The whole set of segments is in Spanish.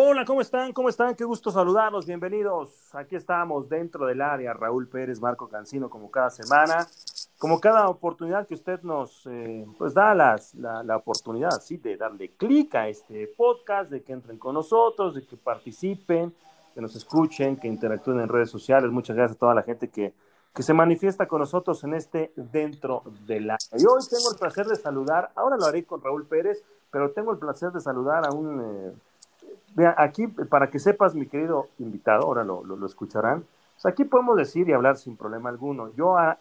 Hola, ¿cómo están? ¿Cómo están? Qué gusto saludarlos. Bienvenidos. Aquí estamos dentro del área. Raúl Pérez, Marco Cancino, como cada semana, como cada oportunidad que usted nos eh, pues da las, la, la, oportunidad, sí, de darle clic a este podcast, de que entren con nosotros, de que participen, que nos escuchen, que interactúen en redes sociales. Muchas gracias a toda la gente que, que se manifiesta con nosotros en este dentro del área. Y hoy tengo el placer de saludar, ahora lo haré con Raúl Pérez, pero tengo el placer de saludar a un... Eh, Vea, aquí, para que sepas, mi querido invitado, ahora lo, lo, escucharán, pues aquí podemos decir y hablar sin problema alguno. Yo a,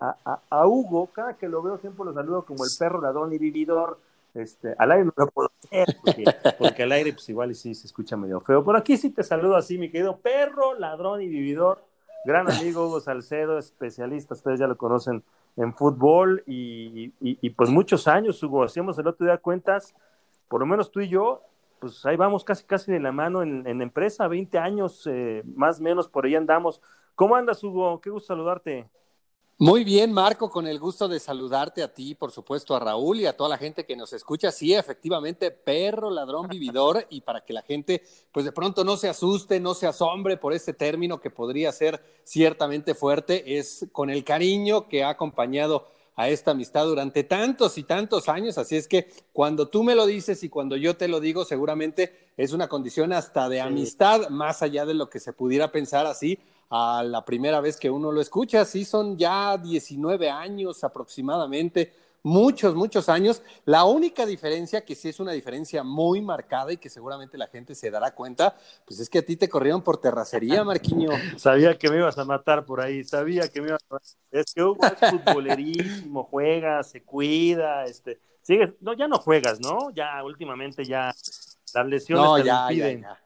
a, Hugo, cada que lo veo, siempre lo saludo como el perro ladrón y vividor. Este, al aire no lo puedo hacer, porque, porque al aire, pues igual y sí se escucha medio feo. Pero aquí sí te saludo así, mi querido perro, ladrón y vividor. Gran amigo Hugo Salcedo, especialista, ustedes ya lo conocen en fútbol y, y, y pues muchos años, Hugo. Hacíamos el otro día cuentas, por lo menos tú y yo, pues ahí vamos casi casi de la mano en, en empresa, 20 años, eh, más o menos por ahí andamos. ¿Cómo andas, Hugo? Qué gusto saludarte. Muy bien, Marco, con el gusto de saludarte a ti, por supuesto, a Raúl y a toda la gente que nos escucha. Sí, efectivamente, perro, ladrón, vividor, y para que la gente, pues de pronto no se asuste, no se asombre por este término que podría ser ciertamente fuerte, es con el cariño que ha acompañado a esta amistad durante tantos y tantos años. Así es que cuando tú me lo dices y cuando yo te lo digo, seguramente es una condición hasta de amistad, más allá de lo que se pudiera pensar así a la primera vez que uno lo escucha. Sí, son ya 19 años aproximadamente muchos, muchos años. La única diferencia, que sí es una diferencia muy marcada y que seguramente la gente se dará cuenta, pues es que a ti te corrieron por terracería, Marquiño. sabía que me ibas a matar por ahí, sabía que me ibas a matar. Es que Hugo es futbolerísimo, juega, se cuida, este, sigue, no, ya no juegas, ¿no? Ya últimamente ya las lesiones no, te ya, ya, ya.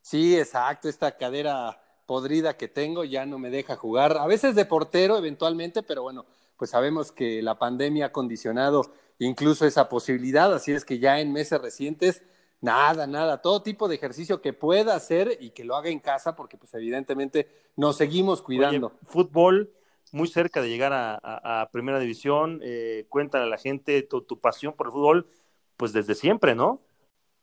Sí, exacto, esta cadera podrida que tengo ya no me deja jugar, a veces de portero eventualmente, pero bueno, pues sabemos que la pandemia ha condicionado incluso esa posibilidad, así es que ya en meses recientes, nada, nada, todo tipo de ejercicio que pueda hacer y que lo haga en casa, porque pues evidentemente nos seguimos cuidando. Oye, fútbol, muy cerca de llegar a, a, a Primera División, eh, cuéntale a la gente tu, tu pasión por el fútbol, pues desde siempre, ¿no?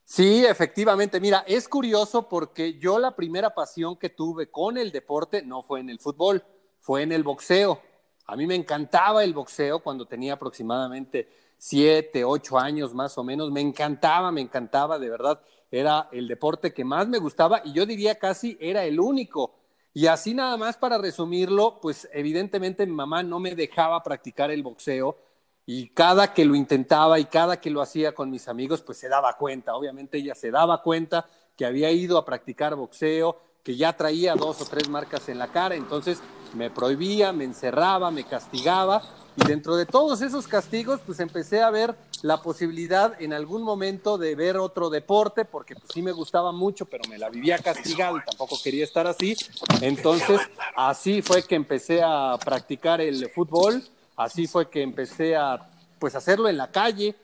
Sí, efectivamente. Mira, es curioso porque yo la primera pasión que tuve con el deporte no fue en el fútbol, fue en el boxeo. A mí me encantaba el boxeo cuando tenía aproximadamente siete, ocho años más o menos. Me encantaba, me encantaba, de verdad. Era el deporte que más me gustaba y yo diría casi era el único. Y así nada más para resumirlo, pues evidentemente mi mamá no me dejaba practicar el boxeo y cada que lo intentaba y cada que lo hacía con mis amigos, pues se daba cuenta. Obviamente ella se daba cuenta que había ido a practicar boxeo, que ya traía dos o tres marcas en la cara, entonces me prohibía, me encerraba, me castigaba. Y dentro de todos esos castigos pues empecé a ver la posibilidad en algún momento de ver otro deporte porque pues sí me gustaba mucho pero me la vivía castigado y tampoco quería estar así. Entonces así fue que empecé a practicar el fútbol. Así fue que empecé a pues hacerlo en la calle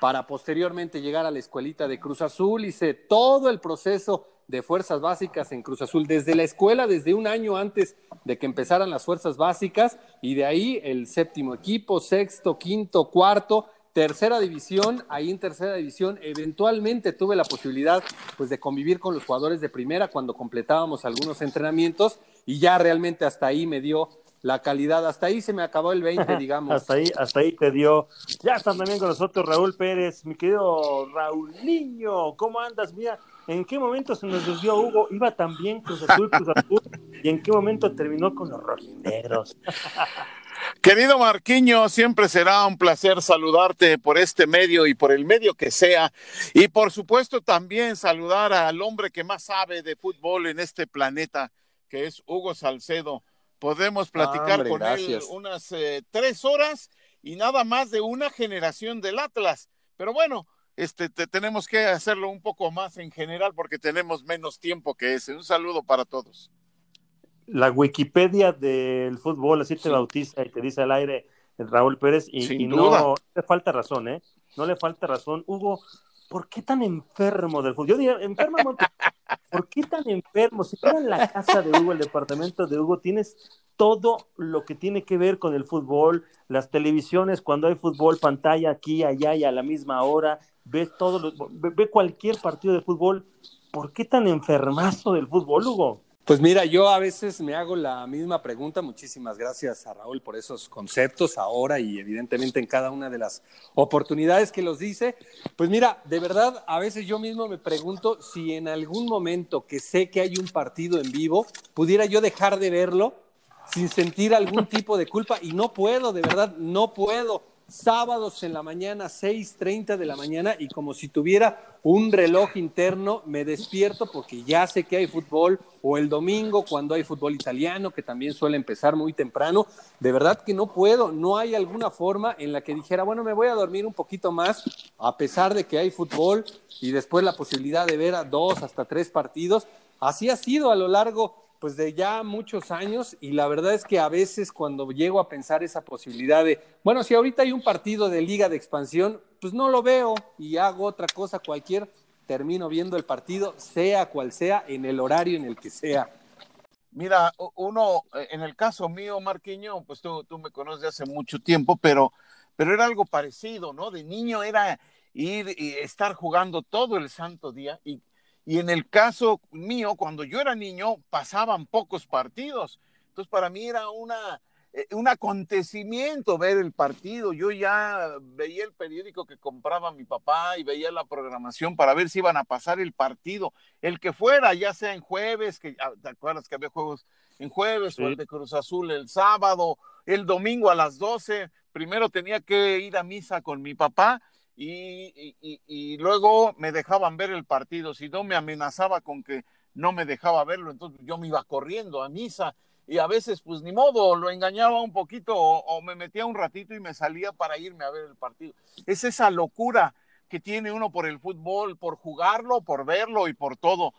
para posteriormente llegar a la escuelita de Cruz Azul. Hice todo el proceso de fuerzas básicas en Cruz Azul, desde la escuela, desde un año antes de que empezaran las fuerzas básicas, y de ahí el séptimo equipo, sexto, quinto, cuarto, tercera división, ahí en tercera división eventualmente tuve la posibilidad pues de convivir con los jugadores de primera cuando completábamos algunos entrenamientos y ya realmente hasta ahí me dio la calidad. Hasta ahí se me acabó el 20, digamos. hasta ahí, hasta ahí te dio. Ya están también con nosotros Raúl Pérez, mi querido Raúl Niño, ¿cómo andas? Mira, ¿en qué momento se nos desvió Hugo? Iba también Cruz Azul, Cruz Azul, y en qué momento terminó con los rojinegros. Querido Marquiño, siempre será un placer saludarte por este medio y por el medio que sea. Y por supuesto también saludar al hombre que más sabe de fútbol en este planeta, que es Hugo Salcedo podemos platicar Hombre, con gracias. él unas eh, tres horas y nada más de una generación del Atlas. Pero bueno, este, te, tenemos que hacerlo un poco más en general porque tenemos menos tiempo que ese. Un saludo para todos. La Wikipedia del fútbol así te sí. bautiza y te dice al aire Raúl Pérez y, y duda. no le falta razón, ¿eh? No le falta razón. Hugo, ¿por qué tan enfermo del fútbol? Yo diría, enfermo, ¿por qué tan enfermo? Si fuera en la casa de Hugo, el departamento de Hugo, tienes todo lo que tiene que ver con el fútbol, las televisiones, cuando hay fútbol, pantalla aquí, allá y a la misma hora, ves todo, lo, ve, ve cualquier partido de fútbol. ¿por qué tan enfermazo del fútbol, Hugo? Pues mira, yo a veces me hago la misma pregunta. Muchísimas gracias a Raúl por esos conceptos ahora y evidentemente en cada una de las oportunidades que los dice. Pues mira, de verdad, a veces yo mismo me pregunto si en algún momento que sé que hay un partido en vivo, pudiera yo dejar de verlo sin sentir algún tipo de culpa y no puedo, de verdad, no puedo sábados en la mañana, 6.30 de la mañana, y como si tuviera un reloj interno, me despierto porque ya sé que hay fútbol, o el domingo cuando hay fútbol italiano, que también suele empezar muy temprano. De verdad que no puedo, no hay alguna forma en la que dijera, bueno, me voy a dormir un poquito más, a pesar de que hay fútbol, y después la posibilidad de ver a dos hasta tres partidos. Así ha sido a lo largo pues de ya muchos años y la verdad es que a veces cuando llego a pensar esa posibilidad de, bueno, si ahorita hay un partido de liga de expansión, pues no lo veo y hago otra cosa cualquier, termino viendo el partido, sea cual sea, en el horario en el que sea. Mira, uno, en el caso mío, Marquiño, pues tú, tú me conoces hace mucho tiempo, pero, pero era algo parecido, ¿no? De niño era ir y estar jugando todo el santo día y y en el caso mío, cuando yo era niño, pasaban pocos partidos. Entonces, para mí era una, eh, un acontecimiento ver el partido. Yo ya veía el periódico que compraba mi papá y veía la programación para ver si iban a pasar el partido, el que fuera, ya sea en jueves, que ah, te acuerdas que había juegos en jueves, o el de Cruz Azul el sábado, el domingo a las 12. Primero tenía que ir a misa con mi papá y, luego me dejaban ver el partido. Si no, me amenazaba con que no me dejaba verlo, entonces yo me iba corriendo a misa y a veces pues ni modo, lo engañaba un poquito o, me metía un ratito y me salía para irme a ver el partido. Es esa locura que tiene uno por el fútbol, por jugarlo, por verlo y por todo.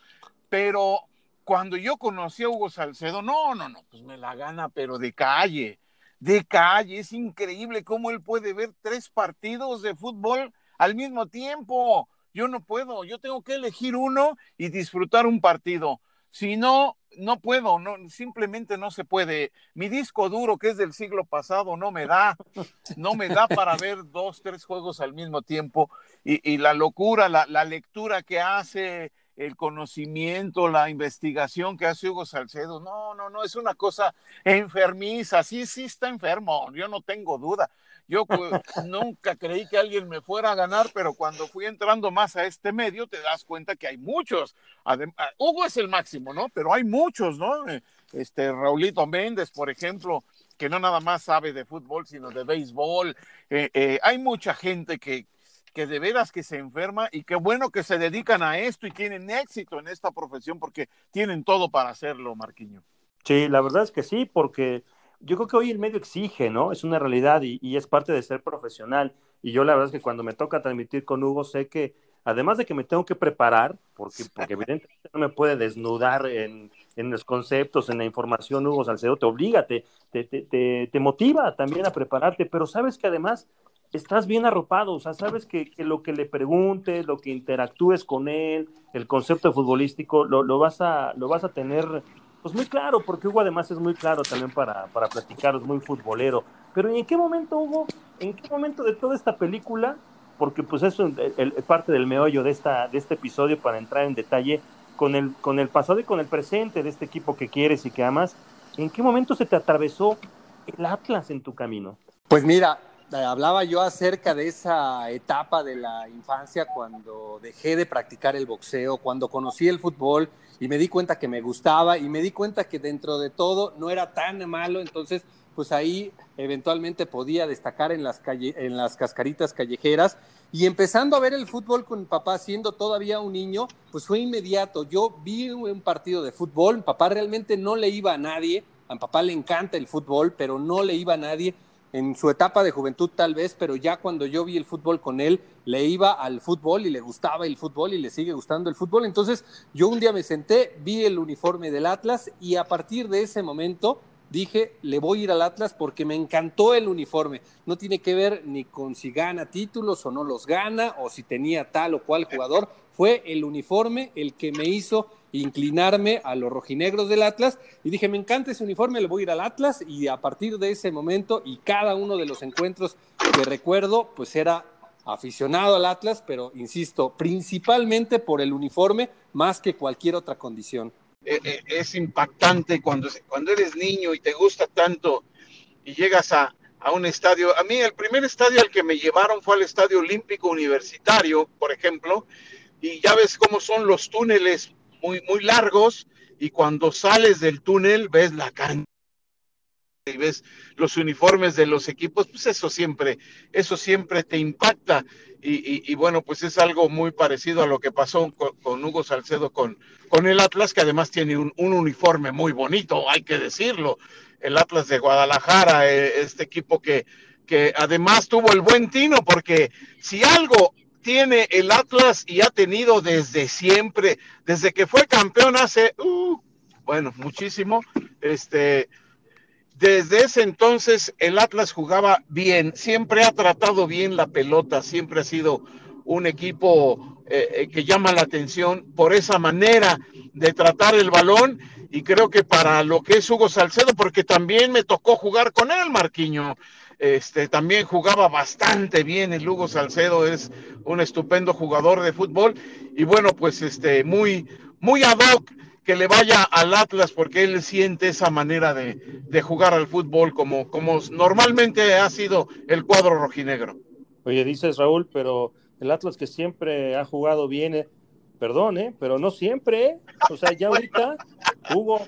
Pero cuando yo conocí a Hugo Salcedo, no, no, no, pues me la gana, pero de calle de calle. Es increíble cómo él puede ver tres partidos de fútbol al mismo tiempo. Yo no puedo, yo tengo que elegir uno y disfrutar un partido. Si no, no puedo, no, simplemente no se puede. Mi disco duro, que es del siglo pasado, no me da, no me da para ver dos, tres juegos al mismo tiempo. Y, la locura, la, la lectura que hace, el conocimiento, la investigación que hace Hugo Salcedo. No, no, no, es una cosa enfermiza. Sí, sí está enfermo, yo no tengo duda. Yo pues, nunca creí que alguien me fuera a ganar, pero cuando fui entrando más a este medio, te das cuenta que hay muchos. Ah, Hugo es el máximo, ¿no? Pero hay muchos, ¿no? Eh, este Raulito Méndez, por ejemplo, que no nada más sabe de fútbol, sino de béisbol. Eh, eh, hay mucha gente que, que de veras que se enferma y qué bueno que se dedican a esto y tienen éxito en esta profesión porque tienen todo para hacerlo, Marquiño. Sí, la verdad es que sí, porque yo creo que hoy el medio exige, ¿no? Es una realidad y, es parte de ser profesional. Y yo la verdad es que cuando me toca transmitir con Hugo, sé que además de que me tengo que preparar, porque, porque evidentemente no me puede desnudar en, los conceptos, en la información, Hugo Salcedo, te obliga, te, te, te, te motiva también a prepararte, pero sabes que además estás bien arropado, o sea, sabes que, lo que le preguntes, lo que interactúes con él, el concepto futbolístico, lo, vas, a, lo vas a tener pues muy claro, porque Hugo además es muy claro también para, para platicar, es muy futbolero. Pero ¿en qué momento, Hugo, en qué momento de toda esta película, porque pues eso es parte del meollo de, esta, de este episodio para entrar en detalle con el, con el pasado y con el presente de este equipo que quieres y que amas, ¿en qué momento se te atravesó el Atlas en tu camino? Pues mira, hablaba yo acerca de esa etapa de la infancia cuando dejé de practicar el boxeo, cuando conocí el fútbol y me di cuenta que me gustaba y me di cuenta que dentro de todo no era tan malo, entonces pues ahí eventualmente podía destacar en las, en las cascaritas callejeras. Y empezando a ver el fútbol con mi papá siendo todavía un niño, pues fue inmediato. Yo vi un partido de fútbol, mi papá realmente no le iba a nadie, a mi papá le encanta el fútbol, pero no le iba a nadie en su etapa de juventud tal vez, pero ya cuando yo vi el fútbol con él, le iba al fútbol y le gustaba el fútbol y le sigue gustando el fútbol. Entonces yo un día me senté, vi el uniforme del Atlas y a partir de ese momento dije, le voy a ir al Atlas porque me encantó el uniforme. No tiene que ver ni con si gana títulos o no los gana o si tenía tal o cual jugador. Fue el uniforme el que me hizo inclinarme a los rojinegros del Atlas y dije, me encanta ese uniforme, le voy a ir al Atlas y a partir de ese momento y cada uno de los encuentros que recuerdo, pues era aficionado al Atlas, pero insisto, principalmente por el uniforme más que cualquier otra condición. Eh, eh, es impactante cuando, cuando eres niño y te gusta tanto y llegas a, a un estadio. A mí el primer estadio al que me llevaron fue al Estadio Olímpico Universitario, por ejemplo, y ya ves cómo son los túneles muy, largos y cuando sales del túnel ves la cancha y ves los uniformes de los equipos, pues eso siempre, eso siempre te impacta. Y, bueno, pues es algo muy parecido a lo que pasó con, Hugo Salcedo con, con el Atlas, que además tiene un, uniforme muy bonito, hay que decirlo. El Atlas de Guadalajara, eh, este equipo que, que además tuvo el buen tino, porque si algo tiene el Atlas y ha tenido desde siempre, desde que fue campeón hace, uh, bueno, muchísimo, este, desde ese entonces el Atlas jugaba bien, siempre ha tratado bien la pelota, siempre ha sido un equipo eh, eh, que llama la atención por esa manera de tratar el balón. Y creo que para lo que es Hugo Salcedo, porque también me tocó jugar con él, Marquiño, este, también jugaba bastante bien el Hugo Salcedo, es un estupendo jugador de fútbol. Y bueno, pues este, muy, muy ad hoc que le vaya al Atlas porque él siente esa manera de, jugar al fútbol como, como normalmente ha sido el cuadro rojinegro. Oye, dices Raúl, pero el Atlas que siempre ha jugado bien, eh, perdón, ¿eh? pero no siempre, ¿eh? o sea, ya ahorita, Hugo,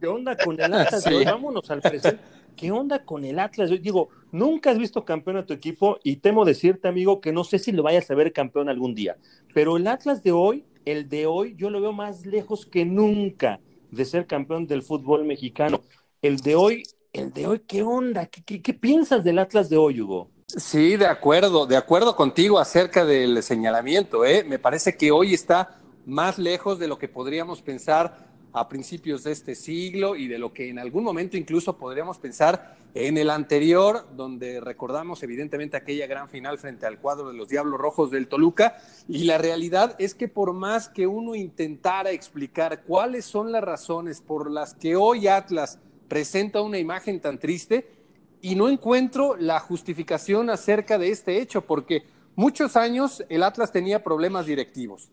¿qué onda con el Atlas? Vámonos al presente. ¿Qué onda con el Atlas? Yo digo, nunca has visto campeón a tu equipo y temo decirte, amigo, que no sé si lo vayas a ver campeón algún día, pero el Atlas de hoy el de hoy yo lo veo más lejos que nunca de ser campeón del fútbol mexicano. El de hoy, el de hoy, ¿qué onda? ¿Qué, piensas del Atlas de hoy, Hugo? Sí, de acuerdo, de acuerdo contigo acerca del señalamiento. ¿eh? Me parece que hoy está más lejos de lo que podríamos pensar a principios de este siglo y de lo que en algún momento incluso podríamos pensar en el anterior, donde recordamos evidentemente aquella gran final frente al cuadro de los Diablos Rojos del Toluca. Y la realidad es que por más que uno intentara explicar cuáles son las razones por las que hoy Atlas presenta una imagen tan triste, y no encuentro la justificación acerca de este hecho, porque muchos años el Atlas tenía problemas directivos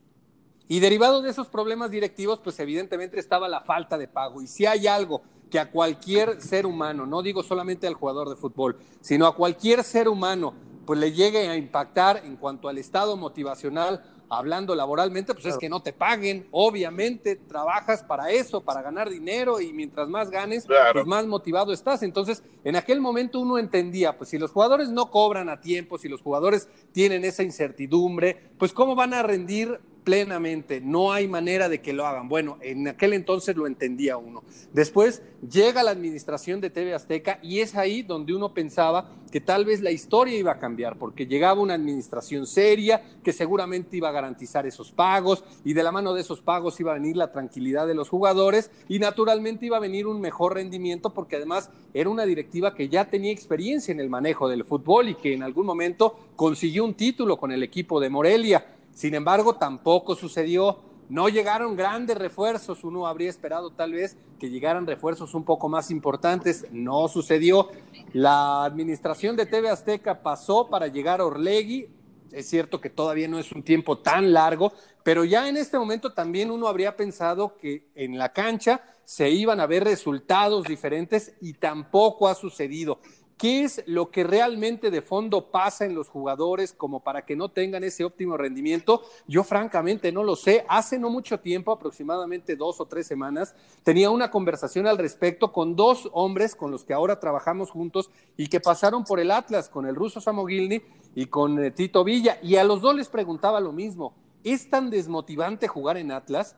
y derivado de esos problemas directivos, pues evidentemente estaba la falta de pago. Y si hay algo que a cualquier ser humano, no digo solamente al jugador de fútbol, sino a cualquier ser humano, pues le llegue a impactar en cuanto al estado motivacional, hablando laboralmente, pues es que no te paguen. Obviamente trabajas para eso, para ganar dinero y mientras más ganes, pues más motivado estás. Entonces, en aquel momento uno entendía, pues si los jugadores no cobran a tiempo, si los jugadores tienen esa incertidumbre, pues cómo van a rendir plenamente, no hay manera de que lo hagan. Bueno, en aquel entonces lo entendía uno. Después llega la administración de TV Azteca y es ahí donde uno pensaba que tal vez la historia iba a cambiar, porque llegaba una administración seria que seguramente iba a garantizar esos pagos y de la mano de esos pagos iba a venir la tranquilidad de los jugadores y naturalmente iba a venir un mejor rendimiento porque además era una directiva que ya tenía experiencia en el manejo del fútbol y que en algún momento consiguió un título con el equipo de Morelia. Sin embargo, tampoco sucedió. No llegaron grandes refuerzos. Uno habría esperado tal vez que llegaran refuerzos un poco más importantes. No sucedió. La administración de TV Azteca pasó para llegar a Orlegui. Es cierto que todavía no es un tiempo tan largo, pero ya en este momento también uno habría pensado que en la cancha se iban a ver resultados diferentes y tampoco ha sucedido. ¿Qué es lo que realmente de fondo pasa en los jugadores como para que no tengan ese óptimo rendimiento? Yo francamente no lo sé. Hace no mucho tiempo, aproximadamente dos o tres semanas, tenía una conversación al respecto con dos hombres con los que ahora trabajamos juntos y que pasaron por el Atlas, con el ruso Samogilny y con eh, Tito Villa. Y a los dos les preguntaba lo mismo. ¿Es tan desmotivante jugar en Atlas?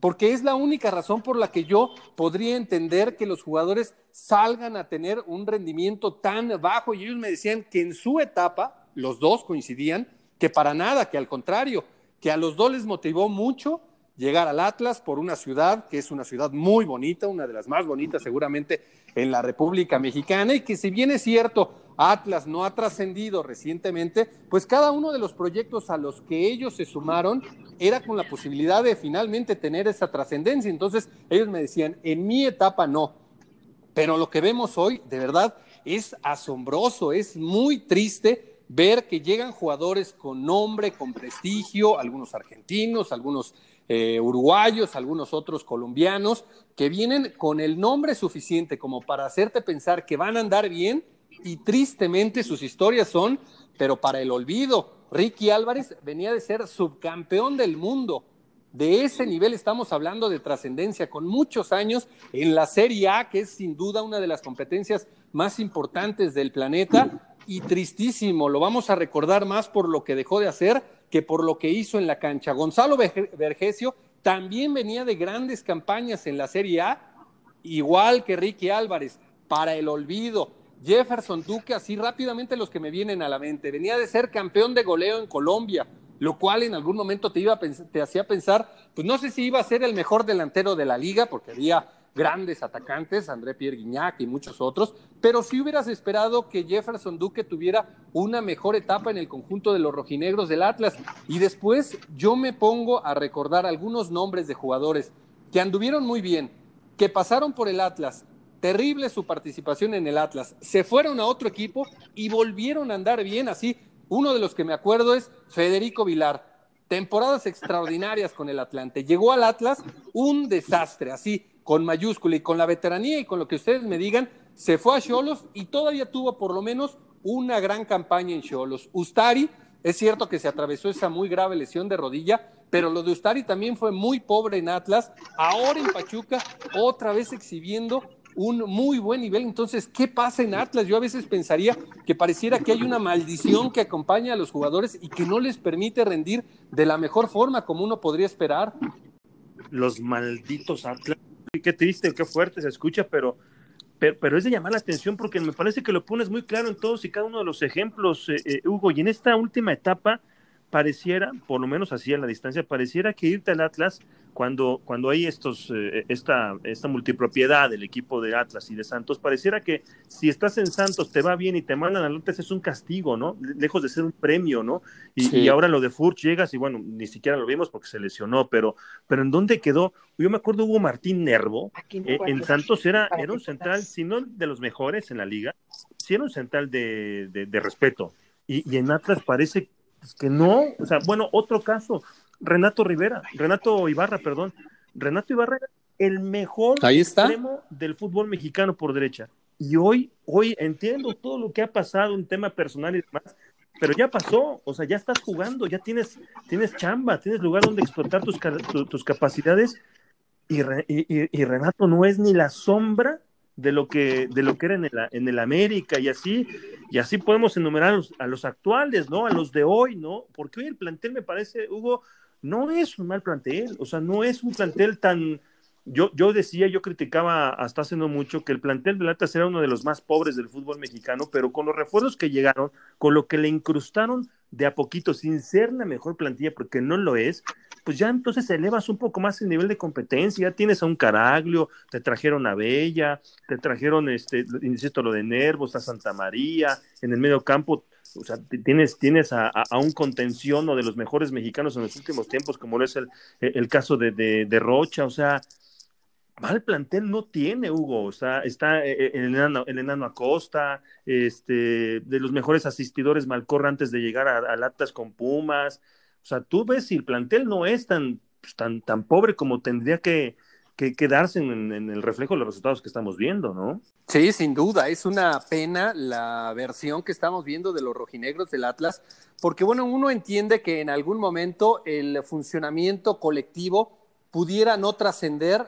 Porque es la única razón por la que yo podría entender que los jugadores salgan a tener un rendimiento tan bajo. Y ellos me decían que en su etapa, los dos coincidían, que para nada, que al contrario, que a los dos les motivó mucho llegar al Atlas por una ciudad que es una ciudad muy bonita, una de las más bonitas seguramente en la República Mexicana, y que si bien es cierto, Atlas no ha trascendido recientemente, pues cada uno de los proyectos a los que ellos se sumaron era con la posibilidad de finalmente tener esa trascendencia. Entonces ellos me decían, en mi etapa no, pero lo que vemos hoy, de verdad, es asombroso, es muy triste ver que llegan jugadores con nombre, con prestigio, algunos argentinos, algunos eh, uruguayos, algunos otros colombianos, que vienen con el nombre suficiente como para hacerte pensar que van a andar bien y tristemente sus historias son, pero para el olvido. Ricky Álvarez venía de ser subcampeón del mundo. De ese nivel estamos hablando de trascendencia, con muchos años en la Serie A, que es sin duda una de las competencias más importantes del planeta, y tristísimo, lo vamos a recordar más por lo que dejó de hacer que por lo que hizo en la cancha. Gonzalo Vergesio también venía de grandes campañas en la Serie A, igual que Ricky Álvarez, para el olvido. Jefferson Duque, así rápidamente los que me vienen a la mente, venía de ser campeón de goleo en Colombia, lo cual en algún momento te, iba te hacía pensar, pues no sé si iba a ser el mejor delantero de la liga, porque había grandes atacantes, André Pierre Guignac y muchos otros, pero si hubieras esperado que Jefferson Duque tuviera una mejor etapa en el conjunto de los rojinegros del Atlas. Y después yo me pongo a recordar algunos nombres de jugadores que anduvieron muy bien, que pasaron por el Atlas, terrible su participación en el Atlas, se fueron a otro equipo y volvieron a andar bien, así. Uno de los que me acuerdo es Federico Vilar, temporadas extraordinarias con el Atlante. Llegó al Atlas un desastre, así, con mayúscula y con la veteranía y con lo que ustedes me digan, se fue a Cholos y todavía tuvo por lo menos una gran campaña en Cholos. Ustari, es cierto que se atravesó esa muy grave lesión de rodilla, pero lo de Ustari también fue muy pobre en Atlas. Ahora en Pachuca, otra vez exhibiendo un muy buen nivel. Entonces, ¿qué pasa en Atlas? Yo a veces pensaría que pareciera que hay una maldición que acompaña a los jugadores y que no les permite rendir de la mejor forma como uno podría esperar. Los malditos Atlas qué triste, qué fuerte se escucha, pero, pero, es de llamar la atención porque me parece que lo pones muy claro en todos y cada uno de los ejemplos, eh, eh, Hugo. Y en esta última etapa pareciera, por lo menos así a la distancia, pareciera que irte al Atlas cuando, cuando hay estos, eh, esta, esta multipropiedad del equipo de Atlas y de Santos, pareciera que si estás en Santos te va bien y te mandan al Atlas es un castigo, ¿no? Lejos de ser un premio, ¿no? Y, ahora lo de Furch llegas y bueno, ni siquiera lo vimos porque se lesionó, pero, pero ¿en dónde quedó? Yo me acuerdo Hugo Martín Nervo, eh, en Santos era, era un central, si no de los mejores en la liga, sí era un central de, de, respeto. Y, y en Atlas parece que no, o sea, bueno, otro caso, Renato Rivera, Renato Ibarra, perdón. Renato Ibarra era el mejor extremo del fútbol mexicano por derecha. Y hoy, hoy entiendo todo lo que ha pasado, un tema personal y demás, pero ya pasó, o sea, ya estás jugando, ya tienes, tienes chamba, tienes lugar donde explotar tus, tus capacidades y, y, Renato no es ni la sombra de lo que, de lo que era en el, en el América y así, y así podemos enumerar a los, a los, actuales, ¿no? A los de hoy, ¿no? Porque hoy el plantel me parece, Hugo, no es un mal plantel, o sea, no es un plantel tan... Yo, yo decía, yo criticaba hasta hace no mucho que el plantel de Atlas era uno de los más pobres del fútbol mexicano, pero con los refuerzos que llegaron, con lo que le incrustaron de a poquito, sin ser la mejor plantilla, porque no lo es, pues ya entonces elevas un poco más el nivel de competencia, ya tienes a un Caraglio, te trajeron a Bella, te trajeron, este, insisto, lo de Nervos, a Santa María, en el medio campo o sea, tienes, tienes a, un contención o de los mejores mexicanos en los últimos tiempos, como lo es el, el caso de, de, Rocha, o sea, mal plantel no tiene, Hugo, o sea, está eh, eh, el enano, el enano Acosta, este, de los mejores asistidores Malcorra antes de llegar a, a con Pumas, o sea, tú ves si el plantel no es tan, pues, tan, tan pobre como tendría que, que quedarse en, el reflejo de los resultados que estamos viendo, ¿no? Sí, sin duda, es una pena la versión que estamos viendo de los rojinegros del Atlas, porque bueno, uno entiende que en algún momento el funcionamiento colectivo pudiera no trascender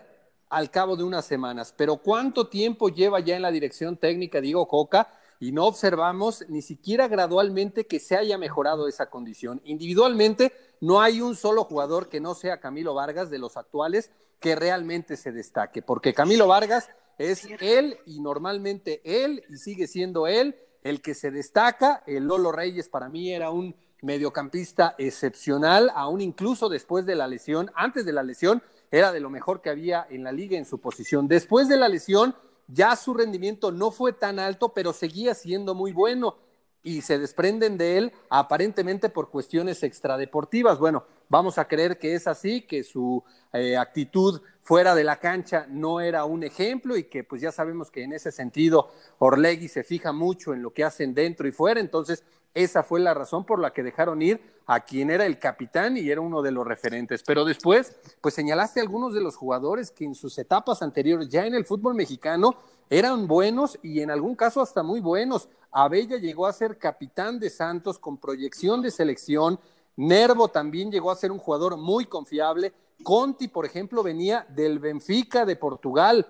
al cabo de unas semanas, pero ¿cuánto tiempo lleva ya en la dirección técnica Diego Coca? y no observamos ni siquiera gradualmente que se haya mejorado esa condición. Individualmente, no hay un solo jugador que no sea Camilo Vargas de los actuales que realmente se destaque, porque Camilo Vargas es él y normalmente él y sigue siendo él el que se destaca. El Lolo Reyes para mí era un mediocampista excepcional, aún incluso después de la lesión, antes de la lesión, era de lo mejor que había en la liga en su posición. Después de la lesión, ya su rendimiento no fue tan alto, pero seguía siendo muy bueno y se desprenden de él aparentemente por cuestiones extradeportivas. Bueno, vamos a creer que es así, que su eh, actitud fuera de la cancha no era un ejemplo y que pues ya sabemos que en ese sentido Orlegui se fija mucho en lo que hacen dentro y fuera, entonces esa fue la razón por la que dejaron ir a quien era el capitán y era uno de los referentes. Pero después, pues señalaste algunos de los jugadores que en sus etapas anteriores, ya en el fútbol mexicano, eran buenos y en algún caso hasta muy buenos. Abella llegó a ser capitán de Santos con proyección de selección. Nervo también llegó a ser un jugador muy confiable. Conti, por ejemplo, venía del Benfica de Portugal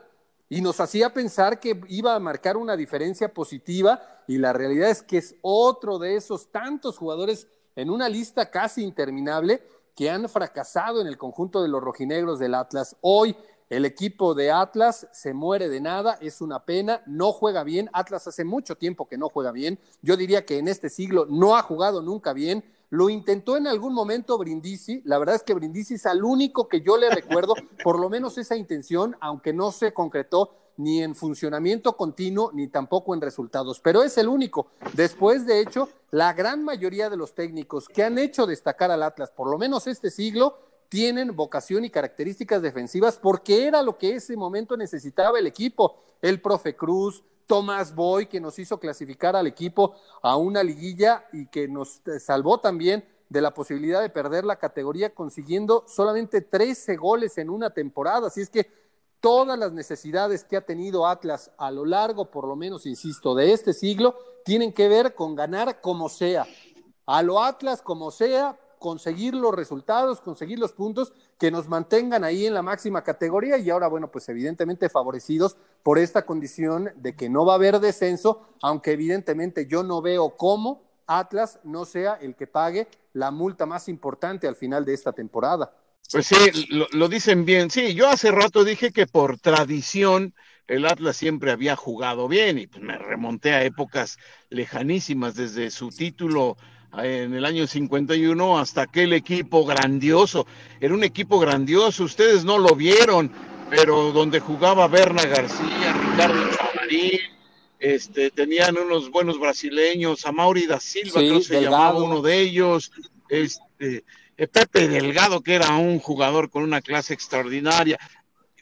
y nos hacía pensar que iba a marcar una diferencia positiva y la realidad es que es otro de esos tantos jugadores en una lista casi interminable que han fracasado en el conjunto de los rojinegros del Atlas. Hoy el equipo de Atlas se muere de nada, es una pena, no juega bien. Atlas hace mucho tiempo que no juega bien. Yo diría que en este siglo no ha jugado nunca bien. Lo intentó en algún momento Brindisi. La verdad es que Brindisi es al único que yo le recuerdo, por lo menos esa intención, aunque no se concretó ni en funcionamiento continuo, ni tampoco en resultados. Pero es el único. Después, de hecho, la gran mayoría de los técnicos que han hecho destacar al Atlas, por lo menos este siglo, tienen vocación y características defensivas porque era lo que ese momento necesitaba el equipo. El profe Cruz, Tomás Boy, que nos hizo clasificar al equipo a una liguilla y que nos eh, salvó también de la posibilidad de perder la categoría consiguiendo solamente 13 goles en una temporada. Así es que todas las necesidades que ha tenido Atlas a lo largo, por lo menos, insisto, de este siglo, tienen que ver con ganar como sea. A lo Atlas como sea, conseguir los resultados, conseguir los puntos que nos mantengan ahí en la máxima categoría y ahora, bueno, pues evidentemente favorecidos por esta condición de que no va a haber descenso, aunque evidentemente yo no veo cómo Atlas no sea el que pague la multa más importante al final de esta temporada. Pues sí, lo, dicen bien. Sí, yo hace rato dije que por tradición el Atlas siempre había jugado bien y pues me remonté a épocas lejanísimas desde su título en el año 51 hasta aquel equipo grandioso. Era un equipo grandioso, ustedes no lo vieron, pero donde jugaba Berna García, Ricardo Chamarín, este, tenían unos buenos brasileños, a Mauri da Silva, creo que se llamaba uno de ellos, este, eh, Pepe Delgado, que era un jugador con una clase extraordinaria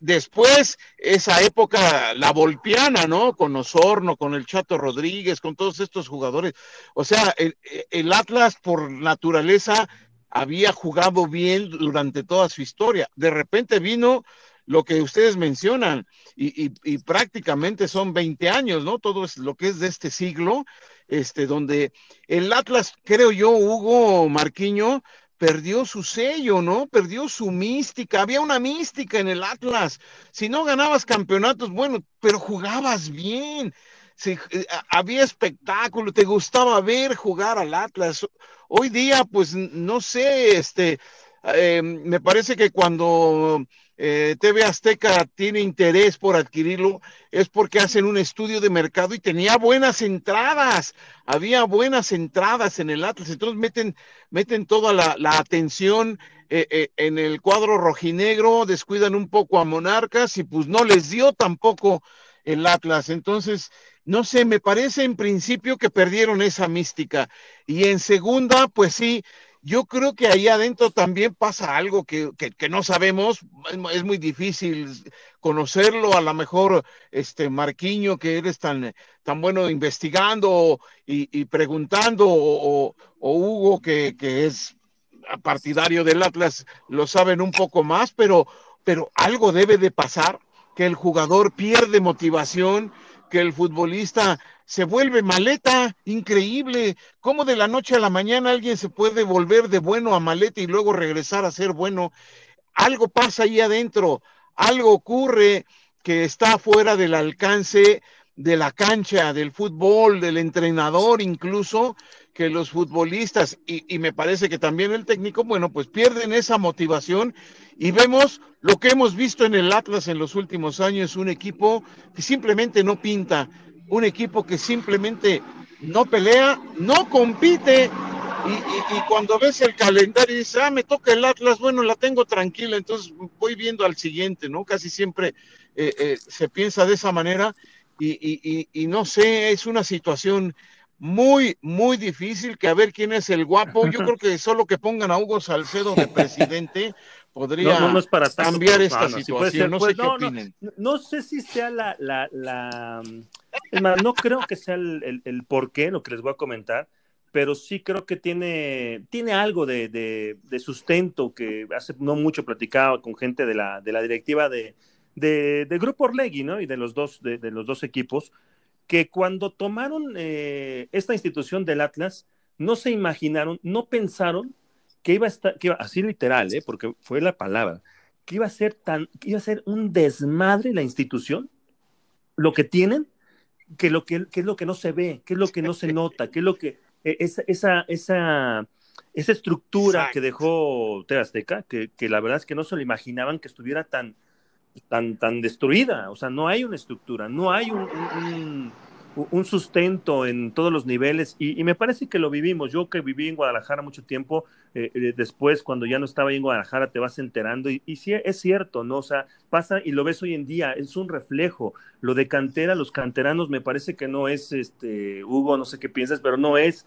después, esa época, la Volpiana, ¿no? Con Osorno, con el Chato Rodríguez, con todos estos jugadores. O sea, el, Atlas por naturaleza había jugado bien durante toda su historia. De repente vino lo que ustedes mencionan y, y, prácticamente son 20 años, ¿no? Todo es lo que es de este siglo, este, donde el Atlas, creo yo, Hugo Marquiño, perdió su sello, ¿no? Perdió su mística. Había una mística en el Atlas. Si no ganabas campeonatos, bueno, pero jugabas bien. Eh, había espectáculo, te gustaba ver jugar al Atlas. Hoy día, pues, no sé, este, eh, me parece que cuando eh, TV Azteca tiene interés por adquirirlo, es porque hacen un estudio de mercado y tenía buenas entradas, había buenas entradas en el Atlas, entonces meten, meten toda la, atención eh, eh, en el cuadro rojinegro, descuidan un poco a Monarcas y pues no les dio tampoco el Atlas, entonces no sé, me parece en principio que perdieron esa mística. Y en segunda, pues sí, yo creo que ahí adentro también pasa algo que, no sabemos, es, muy difícil conocerlo, a lo mejor este Marquiño, que eres tan, tan bueno investigando y, preguntando, o, Hugo, que, que, es partidario del Atlas, lo saben un poco más, pero, pero algo debe de pasar, que el jugador pierde motivación, que el futbolista se vuelve maleta, increíble. ¿Cómo de la noche a la mañana alguien se puede volver de bueno a maleta y luego regresar a ser bueno? Algo pasa ahí adentro, algo ocurre que está fuera del alcance de la cancha, del fútbol, del entrenador incluso, que los futbolistas y, y, me parece que también el técnico, bueno, pues pierden esa motivación y vemos lo que hemos visto en el Atlas en los últimos años, un equipo que simplemente no pinta, un equipo que simplemente no pelea, no compite. Y, cuando ves el calendario y dices, ah, me toca el Atlas, bueno, la tengo tranquila, entonces voy viendo al siguiente, ¿no? Casi siempre eh, eh, se piensa de esa manera y, y, no sé, es una situación muy, muy difícil que a ver quién es el guapo. Yo creo que solo que pongan a Hugo Salcedo de presidente podría cambiar esta situación. no sé pues, qué opinen. No, sé si sea la, la, la... Es más, no creo que sea el, el, el por qué, lo que les voy a comentar, pero sí creo que tiene, tiene algo de, de, sustento que hace no mucho platicaba con gente de la, de la directiva de, de, Grupo Orlegui, ¿no? Y de los dos, de, los dos equipos, que cuando tomaron eh, esta institución del Atlas, no se imaginaron, no pensaron que iba a estar, que iba, así literal, ¿eh? porque fue la palabra, que iba a ser tan, que iba a ser un desmadre la institución, lo que tienen, que lo que, es lo que no se ve, que es lo que no se nota, que es lo que, e, esa, esa, esa, esa estructura que dejó Terazteca, que, que la verdad es que no se lo imaginaban que estuviera tan, tan, tan destruida. O sea, no hay una estructura, no hay un, un, sustento en todos los niveles. Y, me parece que lo vivimos. Yo que viví en Guadalajara mucho tiempo, eh, eh, después cuando ya no estaba ahí en Guadalajara te vas enterando. Y, y sí, es cierto, ¿no? O sea, pasa y lo ves hoy en día, es un reflejo. Lo de cantera, los canteranos, me parece que no es, este, Hugo, no sé qué piensas, pero no es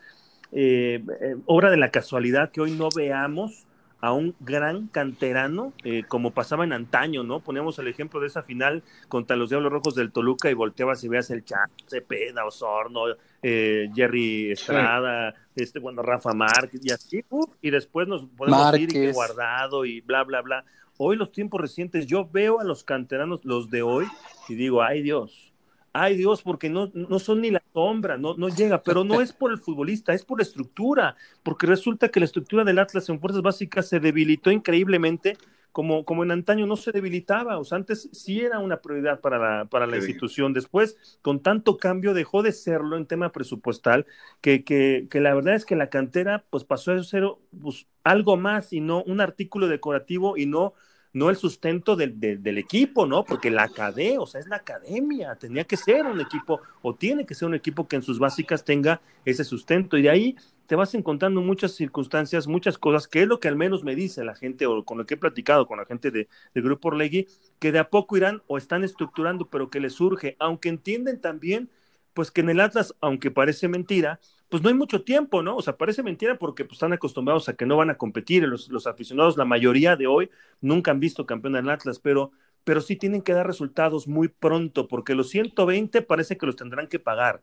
eh, obra de la casualidad que hoy no veamos a un gran canterano, eh, como pasaba en antaño, ¿no? Poníamos el ejemplo de esa final contra los Diablos Rojos del Toluca y volteabas y veas el Chat, Cepeda, Osorno, eh, Jerry Estrada, este, bueno, Rafa Márquez y así, y después nos podemos ir y guardado y bla, bla, bla. Hoy los tiempos recientes, yo veo a los canteranos, los de hoy, y digo, ay Dios, ay Dios, porque no, no son ni la sombra, no, no llega, pero no es por el futbolista, es por la estructura, porque resulta que la estructura del Atlas en fuerzas básicas se debilitó increíblemente, como, como en antaño no se debilitaba, o sea, antes sí era una prioridad para la, para la institución, después con tanto cambio dejó de serlo en tema presupuestal, que, que, que la verdad es que la cantera pues pasó a ser pues, algo más y no un artículo decorativo y no no el sustento del, del, equipo, ¿no? Porque la academia, o sea, es la academia, tenía que ser un equipo, o tiene que ser un equipo que en sus básicas tenga ese sustento, y de ahí te vas encontrando muchas circunstancias, muchas cosas, que es lo que al menos me dice la gente, o con lo que he platicado con la gente de, del Grupo Orlegui, que de a poco irán o están estructurando, pero que les surge, aunque entienden también, pues que en el Atlas, aunque parece mentira, pues no hay mucho tiempo, ¿no? O sea, parece mentira porque pues, están acostumbrados a que no van a competir. Los, los aficionados, la mayoría de hoy, nunca han visto campeón en Atlas, pero, pero sí tienen que dar resultados muy pronto, porque los 120 parece que los tendrán que pagar.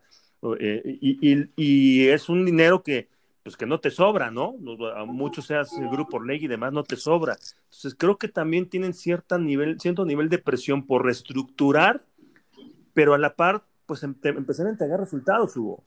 Eh, y, y, es un dinero que, pues que no te sobra, ¿no? A muchos seas el grupo ley y demás, no te sobra. Entonces creo que también tienen cierta nivel, cierto nivel de presión por reestructurar, pero a la par, pues em, empezar a entregar resultados, Hugo.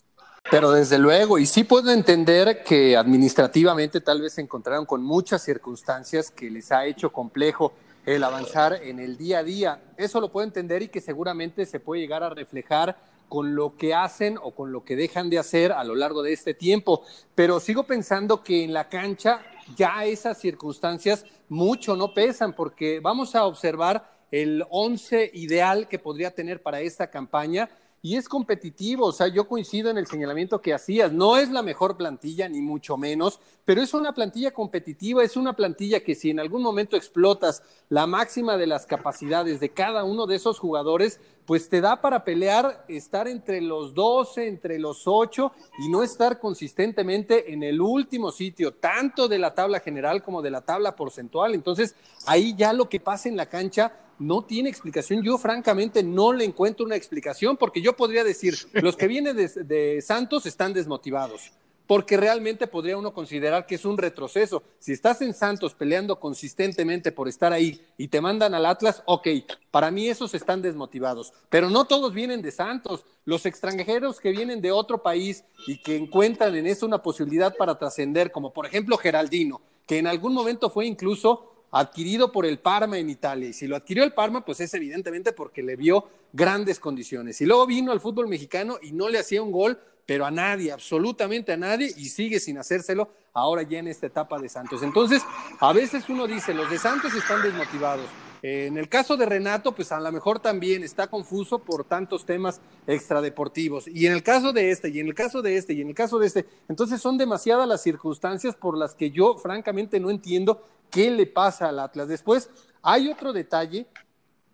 Pero desde luego, y sí puedo entender que administrativamente tal vez se encontraron con muchas circunstancias que les ha hecho complejo el avanzar en el día a día. Eso lo puedo entender y que seguramente se puede llegar a reflejar con lo que hacen o con lo que dejan de hacer a lo largo de este tiempo. Pero sigo pensando que en la cancha ya esas circunstancias mucho no pesan porque vamos a observar el once ideal que podría tener para esta campaña y es competitivo. O sea, yo coincido en el señalamiento que hacías. No es la mejor plantilla, ni mucho menos, pero es una plantilla competitiva, es una plantilla que si en algún momento explotas la máxima de las capacidades de cada uno de esos jugadores, pues te da para pelear, estar entre los 12, entre los 8 y no estar consistentemente en el último sitio, tanto de la tabla general como de la tabla porcentual. Entonces, ahí ya lo que pasa en la cancha no tiene explicación. Yo francamente no le encuentro una explicación porque yo podría decir, los que vienen de, Santos están desmotivados, porque realmente podría uno considerar que es un retroceso. Si estás en Santos peleando consistentemente por estar ahí y te mandan al Atlas, ok, para mí esos están desmotivados, pero no todos vienen de Santos. Los extranjeros que vienen de otro país y que encuentran en eso una posibilidad para trascender, como por ejemplo Geraldino, que en algún momento fue incluso adquirido por el Parma en Italia. Y si lo adquirió el Parma, pues es evidentemente porque le vio grandes condiciones. Y luego vino al fútbol mexicano y no le hacía un gol, pero a nadie, absolutamente a nadie, y sigue sin hacérselo ahora ya en esta etapa de Santos. Entonces, a veces uno dice, los de Santos están desmotivados. En el caso de Renato, pues a lo mejor también está confuso por tantos temas extradeportivos. Y en el caso de este, y en el caso de este, y en el caso de este, entonces son demasiadas las circunstancias por las que yo francamente no entiendo qué le pasa al Atlas. Después, hay otro detalle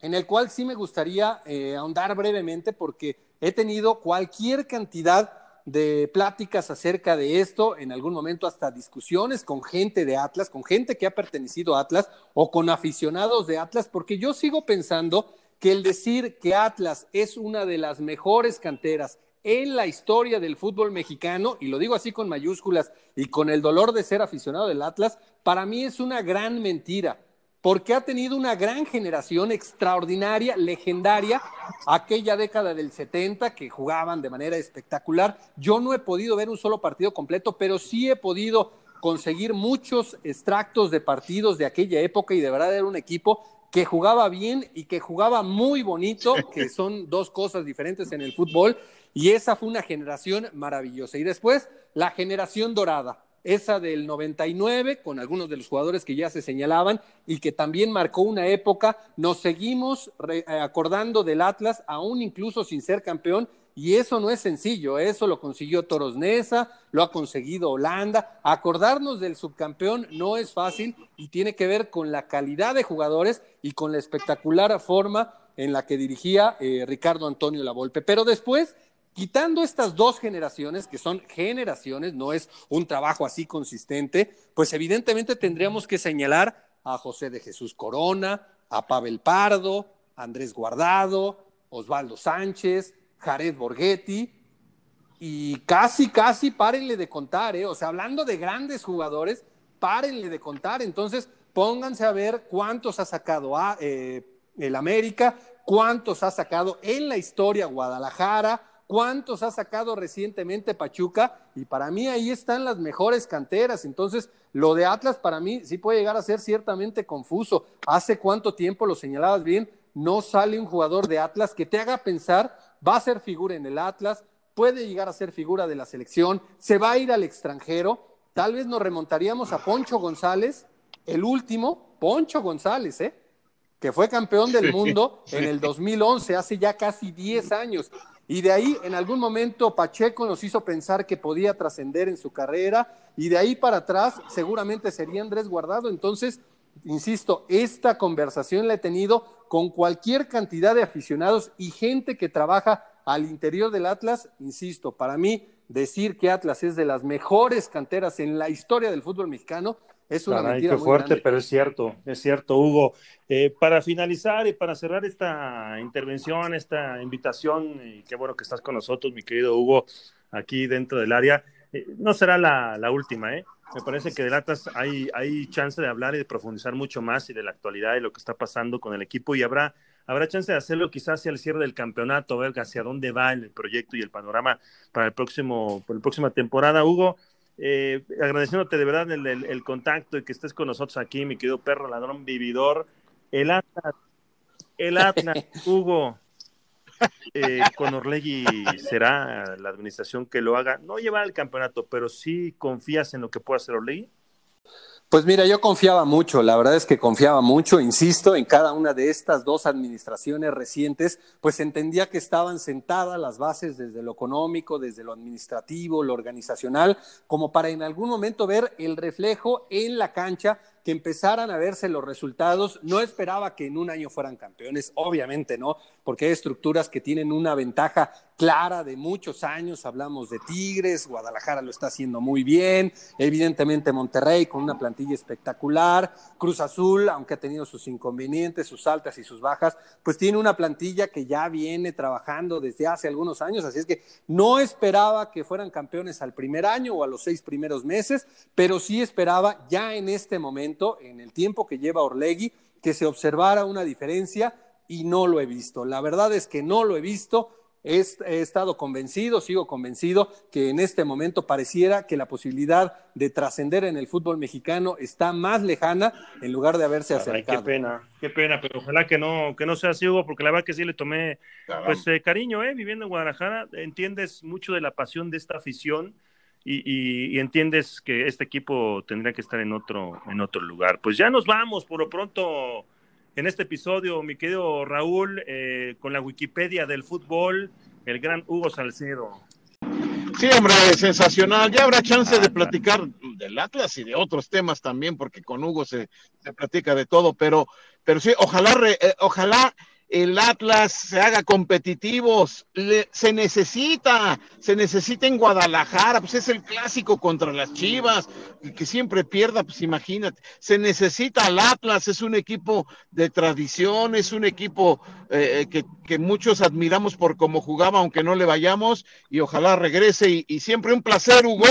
en el cual sí me gustaría eh, ahondar brevemente porque he tenido cualquier cantidad de pláticas acerca de esto, en algún momento hasta discusiones con gente de Atlas, con gente que ha pertenecido a Atlas o con aficionados de Atlas, porque yo sigo pensando que el decir que Atlas es una de las mejores canteras en la historia del fútbol mexicano, y lo digo así con mayúsculas y con el dolor de ser aficionado del Atlas, para mí es una gran mentira porque ha tenido una gran generación extraordinaria, legendaria, aquella década del 70 que jugaban de manera espectacular. Yo no he podido ver un solo partido completo, pero sí he podido conseguir muchos extractos de partidos de aquella época y de verdad era un equipo que jugaba bien y que jugaba muy bonito, que son dos cosas diferentes en el fútbol, y esa fue una generación maravillosa. Y después, la generación dorada esa del 99, con algunos de los jugadores que ya se señalaban y que también marcó una época. Nos seguimos eh, acordando del Atlas, aún incluso sin ser campeón, y eso no es sencillo, eso lo consiguió Toros Neza, lo ha conseguido Holanda. Acordarnos del subcampeón no es fácil y tiene que ver con la calidad de jugadores y con la espectacular forma en la que dirigía eh, Ricardo Antonio Lavolpe. Pero después quitando estas dos generaciones, que son generaciones, no es un trabajo así consistente, pues evidentemente tendríamos que señalar a José de Jesús Corona, a Pavel Pardo, Andrés Guardado, Osvaldo Sánchez, Jared Borghetti, y casi, casi párenle de contar, ¿eh? o sea, hablando de grandes jugadores, párenle de contar, entonces pónganse a ver cuántos ha sacado a, eh, el América, cuántos ha sacado en la historia Guadalajara, cuántos ha sacado recientemente Pachuca y para mí ahí están las mejores canteras. Entonces, lo de Atlas para mí sí puede llegar a ser ciertamente confuso. Hace cuánto tiempo, lo señalabas bien, no sale un jugador de Atlas que te haga pensar, va a ser figura en el Atlas, puede llegar a ser figura de la selección, se va a ir al extranjero. Tal vez nos remontaríamos a Poncho González, el último, Poncho González, ¿eh? que fue campeón del mundo en el 2011, hace ya casi 10 años. Y de ahí, en algún momento, Pacheco nos hizo pensar que podía trascender en su carrera. Y de ahí para atrás, seguramente sería Andrés Guardado. Entonces, insisto, esta conversación la he tenido con cualquier cantidad de aficionados y gente que trabaja al interior del Atlas. Insisto, para mí, decir que Atlas es de las mejores canteras en la historia del fútbol mexicano es una mentira qué fuerte, pero es cierto, es cierto, Hugo. Eh, para finalizar y para cerrar esta intervención, esta invitación, y qué bueno que estás con nosotros, mi querido Hugo, aquí dentro del área. Eh, no será la, la, última, ¿eh? Me parece que de Latas hay, hay chance de hablar y de profundizar mucho más y de la actualidad y lo que está pasando con el equipo y habrá, habrá chance de hacerlo quizás hacia el cierre del campeonato, ver hacia dónde va el proyecto y el panorama para el próximo, para la próxima temporada. Hugo, eh, agradeciéndote de verdad el, contacto y que estés con nosotros aquí, mi querido perro ladrón vividor. El Atlas, el Atlas, Hugo, eh, con Orlegui será la administración que lo haga, no llevar el campeonato, pero sí confías en lo que pueda hacer Orlegui. Pues mira, yo confiaba mucho, la verdad es que confiaba mucho, insisto, en cada una de estas dos administraciones recientes, pues entendía que estaban sentadas las bases desde lo económico, desde lo administrativo, lo organizacional, como para en algún momento ver el reflejo en la cancha que empezaran a verse los resultados. No esperaba que en un año fueran campeones, obviamente no, porque hay estructuras que tienen una ventaja clara de muchos años. Hablamos de Tigres, Guadalajara lo está haciendo muy bien, evidentemente Monterrey con una plantilla espectacular, Cruz Azul, aunque ha tenido sus inconvenientes, sus altas y sus bajas, pues tiene una plantilla que ya viene trabajando desde hace algunos años, así es que no esperaba que fueran campeones al primer año o a los seis primeros meses, pero sí esperaba ya en este momento en el tiempo que lleva Orlegui, que se observara una diferencia y no lo he visto. La verdad es que no lo he visto. He, estado convencido, sigo convencido que en este momento pareciera que la posibilidad de trascender en el fútbol mexicano está más lejana en lugar de haberse acercado. qué pena, qué pena, pero ojalá que no, que no sea así, Hugo, porque la verdad que sí le tomé pues eh, cariño, eh, viviendo en Guadalajara, entiendes mucho de la pasión de esta afición y, entiendes que este equipo tendría que estar en otro, en otro lugar. Pues ya nos vamos por lo pronto en este episodio, mi querido Raúl, eh, con la Wikipedia del fútbol, el gran Hugo Salcedo. Sí, hombre, sensacional. Ya habrá chance de platicar del Atlas y de otros temas también, porque con Hugo se, se platica de todo, pero, pero sí, ojalá, eh, ojalá el Atlas se haga competitivos. se necesita, se necesita en Guadalajara, pues es el clásico contra las Chivas, que siempre pierda, pues imagínate. Se necesita al Atlas, es un equipo de tradición, es un equipo eh, que, que, muchos admiramos por cómo jugaba, aunque no le vayamos, y ojalá regrese. Y, siempre un placer, Hugo.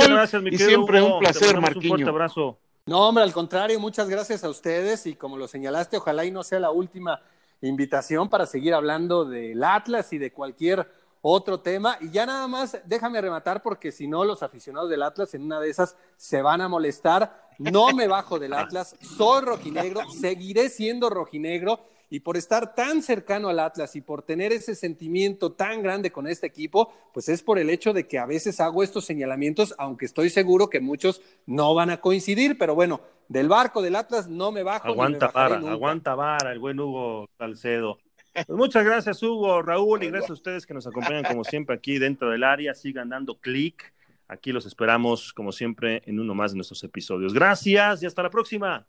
y siempre un placer, Marquinhos. Un fuerte abrazo. No, hombre, al contrario, muchas gracias a ustedes y como lo señalaste, ojalá y no sea la última invitación para seguir hablando del Atlas y de cualquier otro tema. Y ya nada más, déjame rematar porque si no, los aficionados del Atlas en una de esas se van a molestar. No me bajo del Atlas, soy rojinegro, seguiré siendo rojinegro y por estar tan cercano al Atlas y por tener ese sentimiento tan grande con este equipo, pues es por el hecho de que a veces hago estos señalamientos, aunque estoy seguro que muchos no van a coincidir, pero bueno, del barco del Atlas no me bajo. Aguanta vara, aguanta vara el buen Hugo Salcedo. Pues muchas gracias Hugo, Raúl y gracias a ustedes que nos acompañan como siempre aquí dentro del área. Sigan dando clic. Aquí los esperamos como siempre en uno más de nuestros episodios. Gracias y hasta la próxima.